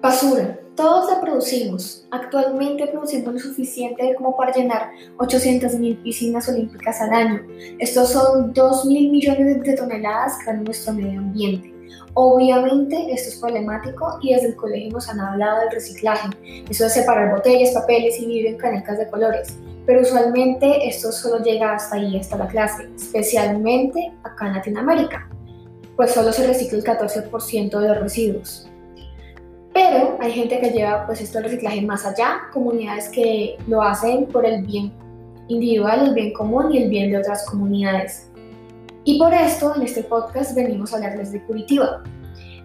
Basura. Todos la producimos. Actualmente producimos lo suficiente como para llenar 800.000 piscinas olímpicas al año. Estos son 2.000 millones de toneladas que van nuestro medio ambiente. Obviamente esto es problemático y desde el colegio nos han hablado del reciclaje. Eso de separar botellas, papeles y vivir en canecas de colores. Pero usualmente esto solo llega hasta ahí, hasta la clase, especialmente acá en Latinoamérica, pues solo se recicla el 14% de los residuos. Pero hay gente que lleva pues esto del reciclaje más allá, comunidades que lo hacen por el bien individual, el bien común y el bien de otras comunidades. Y por esto en este podcast venimos a hablarles de Curitiba.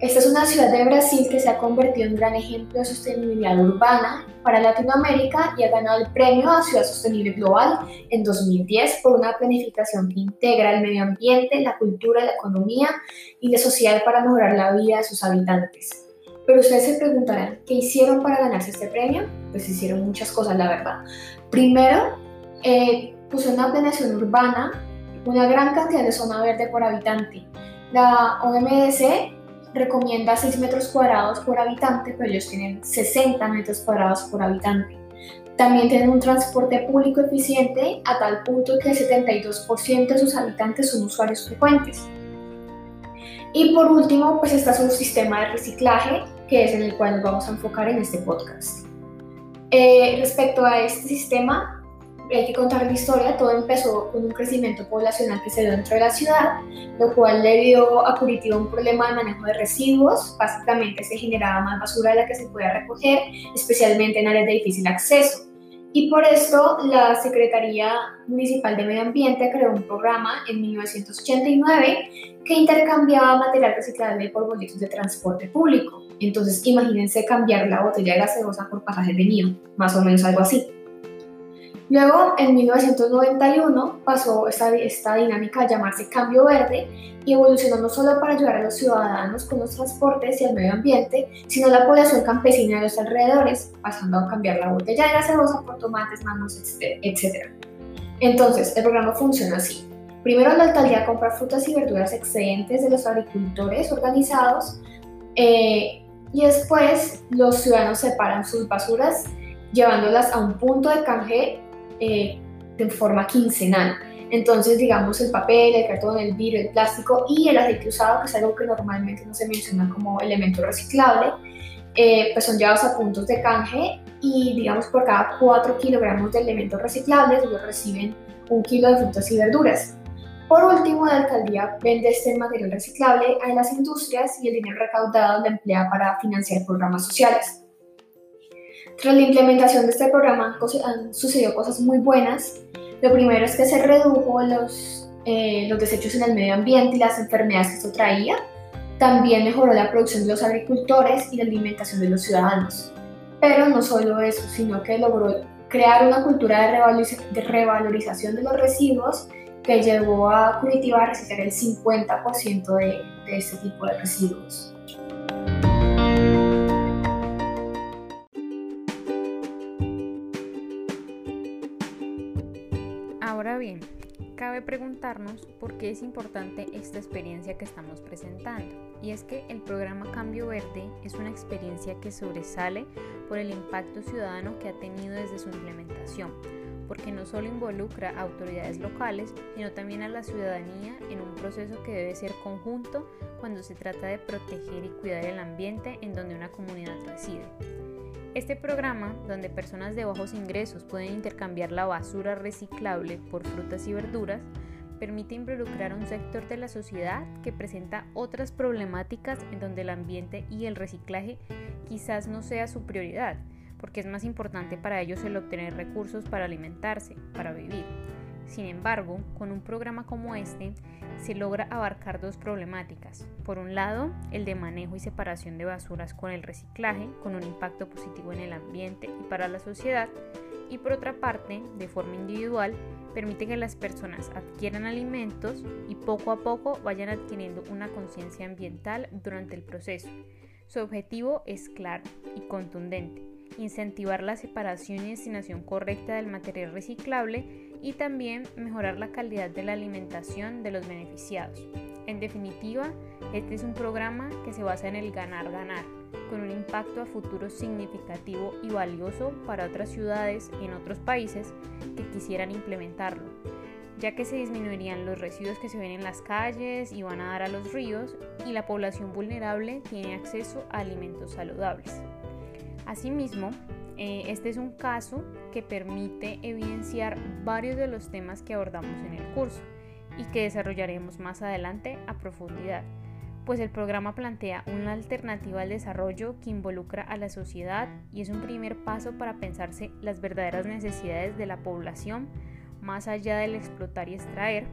Esta es una ciudad de Brasil que se ha convertido en un gran ejemplo de sostenibilidad urbana para Latinoamérica y ha ganado el premio a Ciudad Sostenible Global en 2010 por una planificación que integra el medio ambiente, la cultura, la economía y la sociedad para mejorar la vida de sus habitantes. Pero ustedes se preguntarán, ¿qué hicieron para ganarse este premio? Pues hicieron muchas cosas, la verdad. Primero, eh, puso una planeación urbana, una gran cantidad de zona verde por habitante. La OMS recomienda 6 metros cuadrados por habitante, pero ellos tienen 60 metros cuadrados por habitante. También tienen un transporte público eficiente a tal punto que el 72% de sus habitantes son usuarios frecuentes. Y por último, pues está su sistema de reciclaje, que es en el cual nos vamos a enfocar en este podcast. Eh, respecto a este sistema, hay que contar la historia, todo empezó con un crecimiento poblacional que se dio dentro de la ciudad, lo cual le dio a Curitiba un problema de manejo de residuos, básicamente se generaba más basura de la que se podía recoger, especialmente en áreas de difícil acceso. Y por esto la Secretaría Municipal de Medio Ambiente creó un programa en 1989 que intercambiaba material reciclable por boletos de transporte público. Entonces imagínense cambiar la botella de gaseosa por pasajes de niño, más o menos algo así. Luego, en 1991, pasó esta, esta dinámica a llamarse Cambio Verde y evolucionó no solo para ayudar a los ciudadanos con los transportes y el medio ambiente, sino a la población campesina de los alrededores, pasando a cambiar la botella de gaseosa por tomates, mangos, etc. Entonces, el programa funciona así. Primero, la alcaldía compra frutas y verduras excedentes de los agricultores organizados eh, y después los ciudadanos separan sus basuras llevándolas a un punto de canje eh, de forma quincenal. Entonces, digamos, el papel, el cartón, el vidrio, el plástico y el aceite usado, que es algo que normalmente no se menciona como elemento reciclable, eh, pues son llevados a puntos de canje y, digamos, por cada 4 kilogramos de elementos reciclables, ellos reciben un kilo de frutas y verduras. Por último, la alcaldía vende este material reciclable a las industrias y el dinero recaudado lo emplea para financiar programas sociales. Tras la implementación de este programa han sucedido cosas muy buenas. Lo primero es que se redujo los, eh, los desechos en el medio ambiente y las enfermedades que esto traía. También mejoró la producción de los agricultores y la alimentación de los ciudadanos. Pero no solo eso, sino que logró crear una cultura de, revalorización de los residuos que llevó a Curitiba a reciclar el 50% de, de este tipo de residuos. Preguntarnos por qué es importante esta experiencia que estamos presentando. Y es que el programa Cambio Verde es una experiencia que sobresale por el impacto ciudadano que ha tenido desde su implementación, porque no solo involucra a autoridades locales, sino también a la ciudadanía en un proceso que debe ser conjunto cuando se trata de proteger y cuidar el ambiente en donde una comunidad reside. Este programa, donde personas de bajos ingresos pueden intercambiar la basura reciclable por frutas y verduras, permite involucrar a un sector de la sociedad que presenta otras problemáticas en donde el ambiente y el reciclaje quizás no sea su prioridad, porque es más importante para ellos el obtener recursos para alimentarse, para vivir. Sin embargo, con un programa como este, se logra abarcar dos problemáticas. Por un lado, el de manejo y separación de basuras con el reciclaje, con un impacto positivo en el ambiente y para la sociedad. Y por otra parte, de forma individual, permite que las personas adquieran alimentos y poco a poco vayan adquiriendo una conciencia ambiental durante el proceso. Su objetivo es claro y contundente, incentivar la separación y destinación correcta del material reciclable y también mejorar la calidad de la alimentación de los beneficiados. En definitiva, este es un programa que se basa en el ganar-ganar, con un impacto a futuro significativo y valioso para otras ciudades en otros países que quisieran implementarlo, ya que se disminuirían los residuos que se ven en las calles y van a dar a los ríos y la población vulnerable tiene acceso a alimentos saludables. Asimismo, este es un caso que permite evidenciar varios de los temas que abordamos en el curso y que desarrollaremos más adelante a profundidad, pues el programa plantea una alternativa al desarrollo que involucra a la sociedad y es un primer paso para pensarse las verdaderas necesidades de la población más allá del explotar y extraer,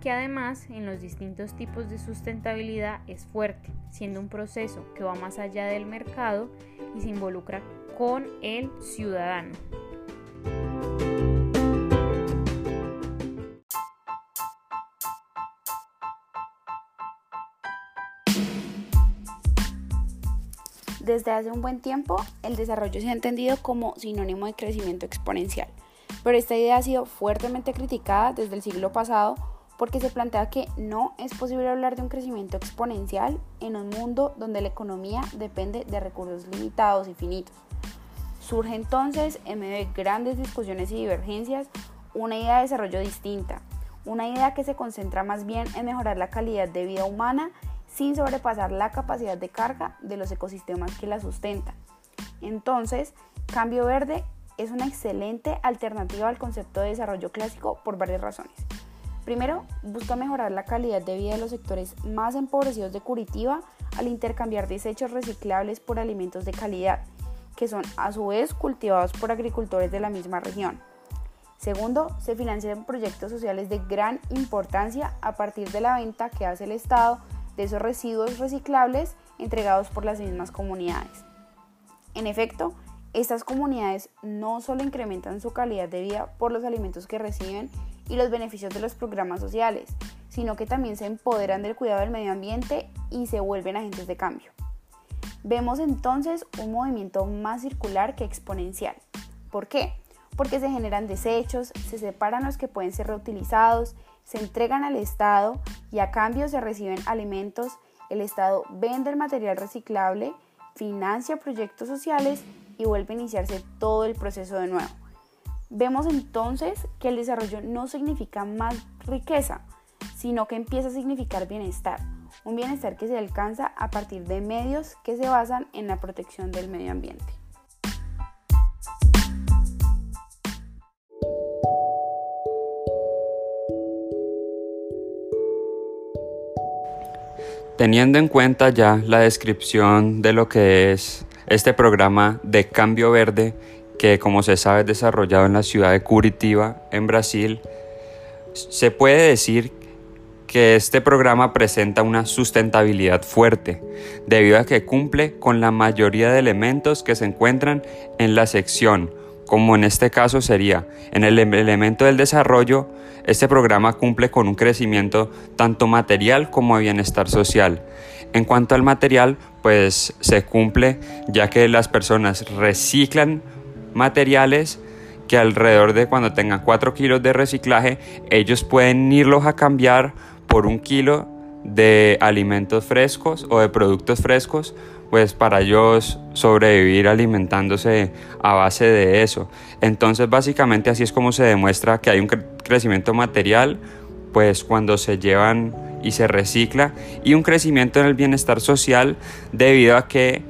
que además en los distintos tipos de sustentabilidad es fuerte, siendo un proceso que va más allá del mercado y se involucra con el ciudadano. Desde hace un buen tiempo, el desarrollo se ha entendido como sinónimo de crecimiento exponencial, pero esta idea ha sido fuertemente criticada desde el siglo pasado porque se plantea que no es posible hablar de un crecimiento exponencial en un mundo donde la economía depende de recursos limitados y finitos. Surge entonces, en medio de grandes discusiones y divergencias, una idea de desarrollo distinta, una idea que se concentra más bien en mejorar la calidad de vida humana sin sobrepasar la capacidad de carga de los ecosistemas que la sustentan. Entonces, cambio verde es una excelente alternativa al concepto de desarrollo clásico por varias razones. Primero, busca mejorar la calidad de vida de los sectores más empobrecidos de Curitiba al intercambiar desechos reciclables por alimentos de calidad, que son a su vez cultivados por agricultores de la misma región. Segundo, se financian proyectos sociales de gran importancia a partir de la venta que hace el Estado de esos residuos reciclables entregados por las mismas comunidades. En efecto, estas comunidades no solo incrementan su calidad de vida por los alimentos que reciben y los beneficios de los programas sociales, sino que también se empoderan del cuidado del medio ambiente y se vuelven agentes de cambio. Vemos entonces un movimiento más circular que exponencial. ¿Por qué? Porque se generan desechos, se separan los que pueden ser reutilizados se entregan al Estado y a cambio se reciben alimentos, el Estado vende el material reciclable, financia proyectos sociales y vuelve a iniciarse todo el proceso de nuevo. Vemos entonces que el desarrollo no significa más riqueza, sino que empieza a significar bienestar, un bienestar que se alcanza a partir de medios que se basan en la protección del medio ambiente. Teniendo en cuenta ya la descripción de lo que es este programa de cambio verde, que como se sabe es desarrollado en la ciudad de Curitiba, en Brasil, se puede decir que este programa presenta una sustentabilidad fuerte, debido a que cumple con la mayoría de elementos que se encuentran en la sección como en este caso sería en el elemento del desarrollo, este programa cumple con un crecimiento tanto material como de bienestar social. En cuanto al material, pues se cumple ya que las personas reciclan materiales que alrededor de cuando tengan 4 kilos de reciclaje, ellos pueden irlos a cambiar por un kilo de alimentos frescos o de productos frescos pues para ellos sobrevivir alimentándose a base de eso. Entonces básicamente así es como se demuestra que hay un crecimiento material, pues cuando se llevan y se recicla, y un crecimiento en el bienestar social debido a que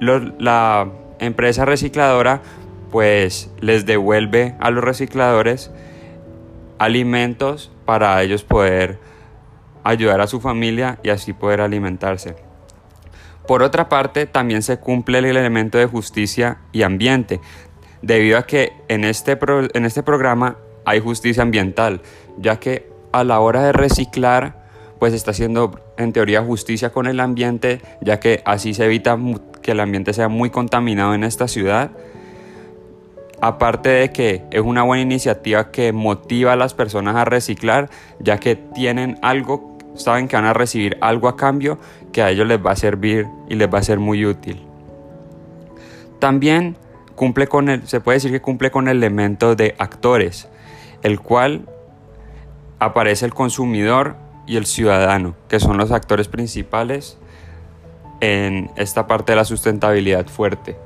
la empresa recicladora pues les devuelve a los recicladores alimentos para ellos poder ayudar a su familia y así poder alimentarse. Por otra parte, también se cumple el elemento de justicia y ambiente, debido a que en este, en este programa hay justicia ambiental, ya que a la hora de reciclar, pues está haciendo en teoría justicia con el ambiente, ya que así se evita que el ambiente sea muy contaminado en esta ciudad. Aparte de que es una buena iniciativa que motiva a las personas a reciclar, ya que tienen algo saben que van a recibir algo a cambio que a ellos les va a servir y les va a ser muy útil. También cumple con el, se puede decir que cumple con el elemento de actores, el cual aparece el consumidor y el ciudadano, que son los actores principales en esta parte de la sustentabilidad fuerte,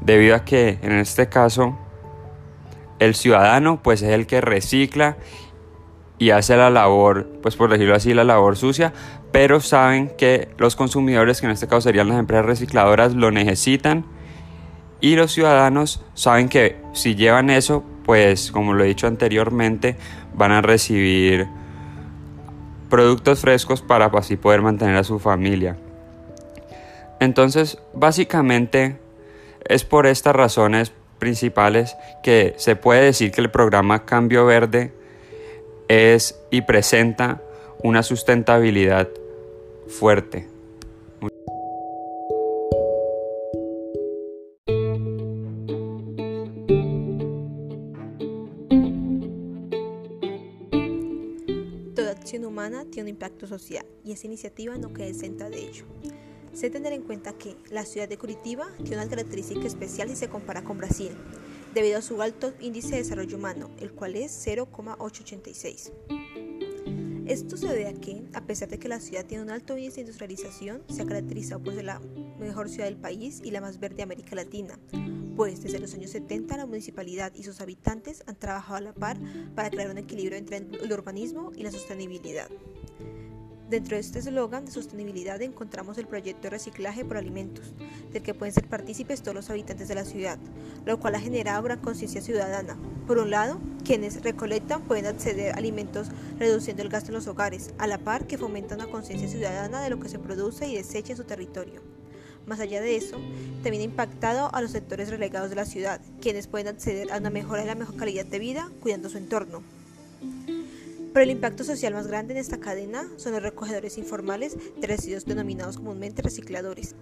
debido a que en este caso el ciudadano pues es el que recicla y hace la labor, pues por decirlo así, la labor sucia, pero saben que los consumidores, que en este caso serían las empresas recicladoras, lo necesitan y los ciudadanos saben que si llevan eso, pues como lo he dicho anteriormente, van a recibir productos frescos para así poder mantener a su familia. Entonces, básicamente es por estas razones principales que se puede decir que el programa Cambio Verde es y presenta una sustentabilidad fuerte. Toda acción humana tiene un impacto social y esa iniciativa no queda exenta de ello. Se tener en cuenta que la ciudad de Curitiba tiene una característica especial si se compara con Brasil, debido a su alto índice de desarrollo humano, el cual es 0,886. Esto se debe a que, a pesar de que la ciudad tiene un alto índice de industrialización, se ha caracterizado por ser la mejor ciudad del país y la más verde de América Latina, pues desde los años 70 la municipalidad y sus habitantes han trabajado a la par para crear un equilibrio entre el urbanismo y la sostenibilidad. Dentro de este eslogan de sostenibilidad encontramos el proyecto de reciclaje por alimentos, del que pueden ser partícipes todos los habitantes de la ciudad, lo cual ha generado gran conciencia ciudadana. Por un lado, quienes recolectan pueden acceder a alimentos reduciendo el gasto en los hogares, a la par que fomenta una conciencia ciudadana de lo que se produce y desecha en su territorio. Más allá de eso, también ha impactado a los sectores relegados de la ciudad, quienes pueden acceder a una mejora de la mejor calidad de vida cuidando su entorno. Pero el impacto social más grande en esta cadena son los recogedores informales de denominados comúnmente recicladores,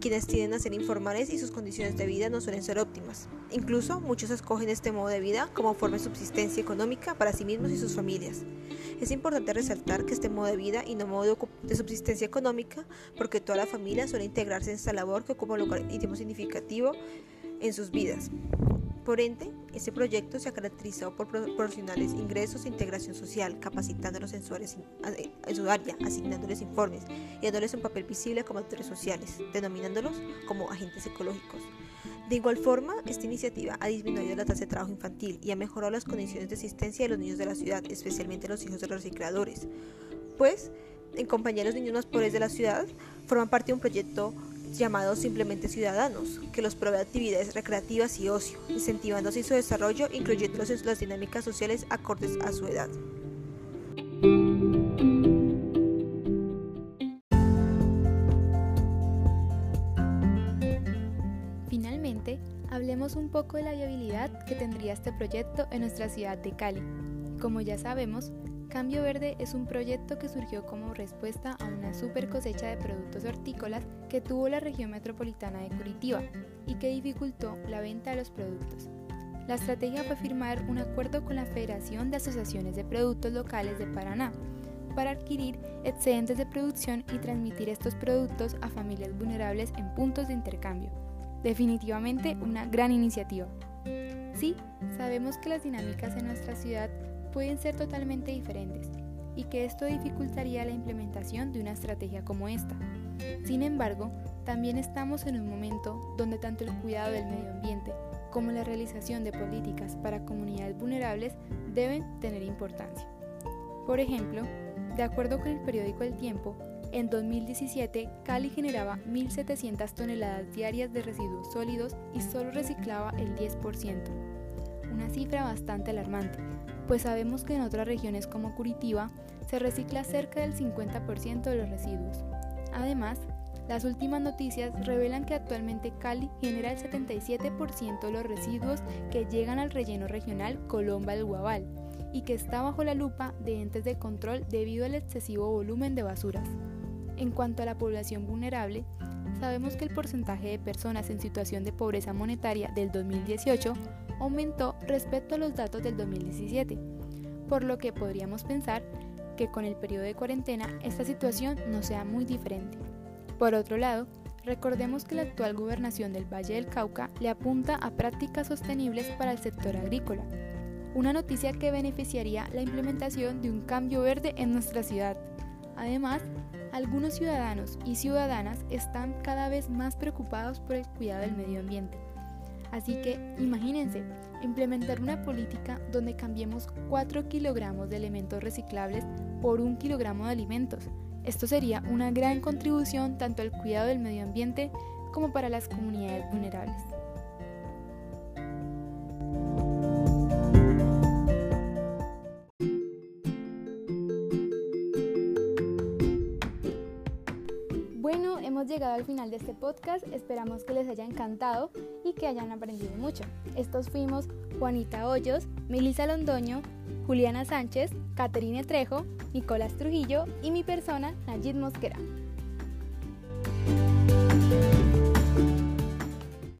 quienes tienden a ser informales y sus condiciones de vida no suelen ser óptimas. Incluso muchos escogen este modo de vida como forma de subsistencia económica para sí mismos y sus familias. Es importante resaltar que este modo de vida y no modo de subsistencia económica porque toda la familia suele integrarse en esta labor que ocupa un lugar íntimo significativo en sus vidas. Por ende, este proyecto se ha caracterizado por proporcionarles ingresos e integración social, capacitándolos en su, área, en su área, asignándoles informes y dándoles un papel visible como actores sociales, denominándolos como agentes ecológicos. De igual forma, esta iniciativa ha disminuido la tasa de trabajo infantil y ha mejorado las condiciones de existencia de los niños de la ciudad, especialmente los hijos de los recicladores, pues, en compañía de los niños más pobres de la ciudad, forman parte de un proyecto llamados simplemente ciudadanos, que los provee actividades recreativas y ocio, incentivando así su desarrollo, incluyéndolos en las dinámicas sociales acordes a su edad. Finalmente, hablemos un poco de la viabilidad que tendría este proyecto en nuestra ciudad de Cali. Como ya sabemos, Cambio Verde es un proyecto que surgió como respuesta a una super cosecha de productos hortícolas que tuvo la región metropolitana de Curitiba y que dificultó la venta de los productos. La estrategia fue firmar un acuerdo con la Federación de Asociaciones de Productos Locales de Paraná para adquirir excedentes de producción y transmitir estos productos a familias vulnerables en puntos de intercambio. Definitivamente una gran iniciativa. Sí, sabemos que las dinámicas en nuestra ciudad pueden ser totalmente diferentes y que esto dificultaría la implementación de una estrategia como esta. Sin embargo, también estamos en un momento donde tanto el cuidado del medio ambiente como la realización de políticas para comunidades vulnerables deben tener importancia. Por ejemplo, de acuerdo con el periódico El Tiempo, en 2017 Cali generaba 1.700 toneladas diarias de residuos sólidos y solo reciclaba el 10%, una cifra bastante alarmante, pues sabemos que en otras regiones como Curitiba se recicla cerca del 50% de los residuos. Además, las últimas noticias revelan que actualmente Cali genera el 77% de los residuos que llegan al relleno regional Colomba del Guabal y que está bajo la lupa de entes de control debido al excesivo volumen de basuras. En cuanto a la población vulnerable, sabemos que el porcentaje de personas en situación de pobreza monetaria del 2018 aumentó respecto a los datos del 2017, por lo que podríamos pensar que con el periodo de cuarentena esta situación no sea muy diferente. Por otro lado, recordemos que la actual gobernación del Valle del Cauca le apunta a prácticas sostenibles para el sector agrícola, una noticia que beneficiaría la implementación de un cambio verde en nuestra ciudad, Además, algunos ciudadanos y ciudadanas están cada vez más preocupados por el cuidado del medio ambiente. Así que imagínense, implementar una política donde cambiemos 4 kilogramos de elementos reciclables por un kilogramo de alimentos. Esto sería una gran contribución tanto al cuidado del medio ambiente como para las comunidades vulnerables. Llegado al final de este podcast, esperamos que les haya encantado y que hayan aprendido mucho. Estos fuimos Juanita Hoyos, Melissa Londoño, Juliana Sánchez, Caterine Trejo, Nicolás Trujillo y mi persona, Nayid Mosquera.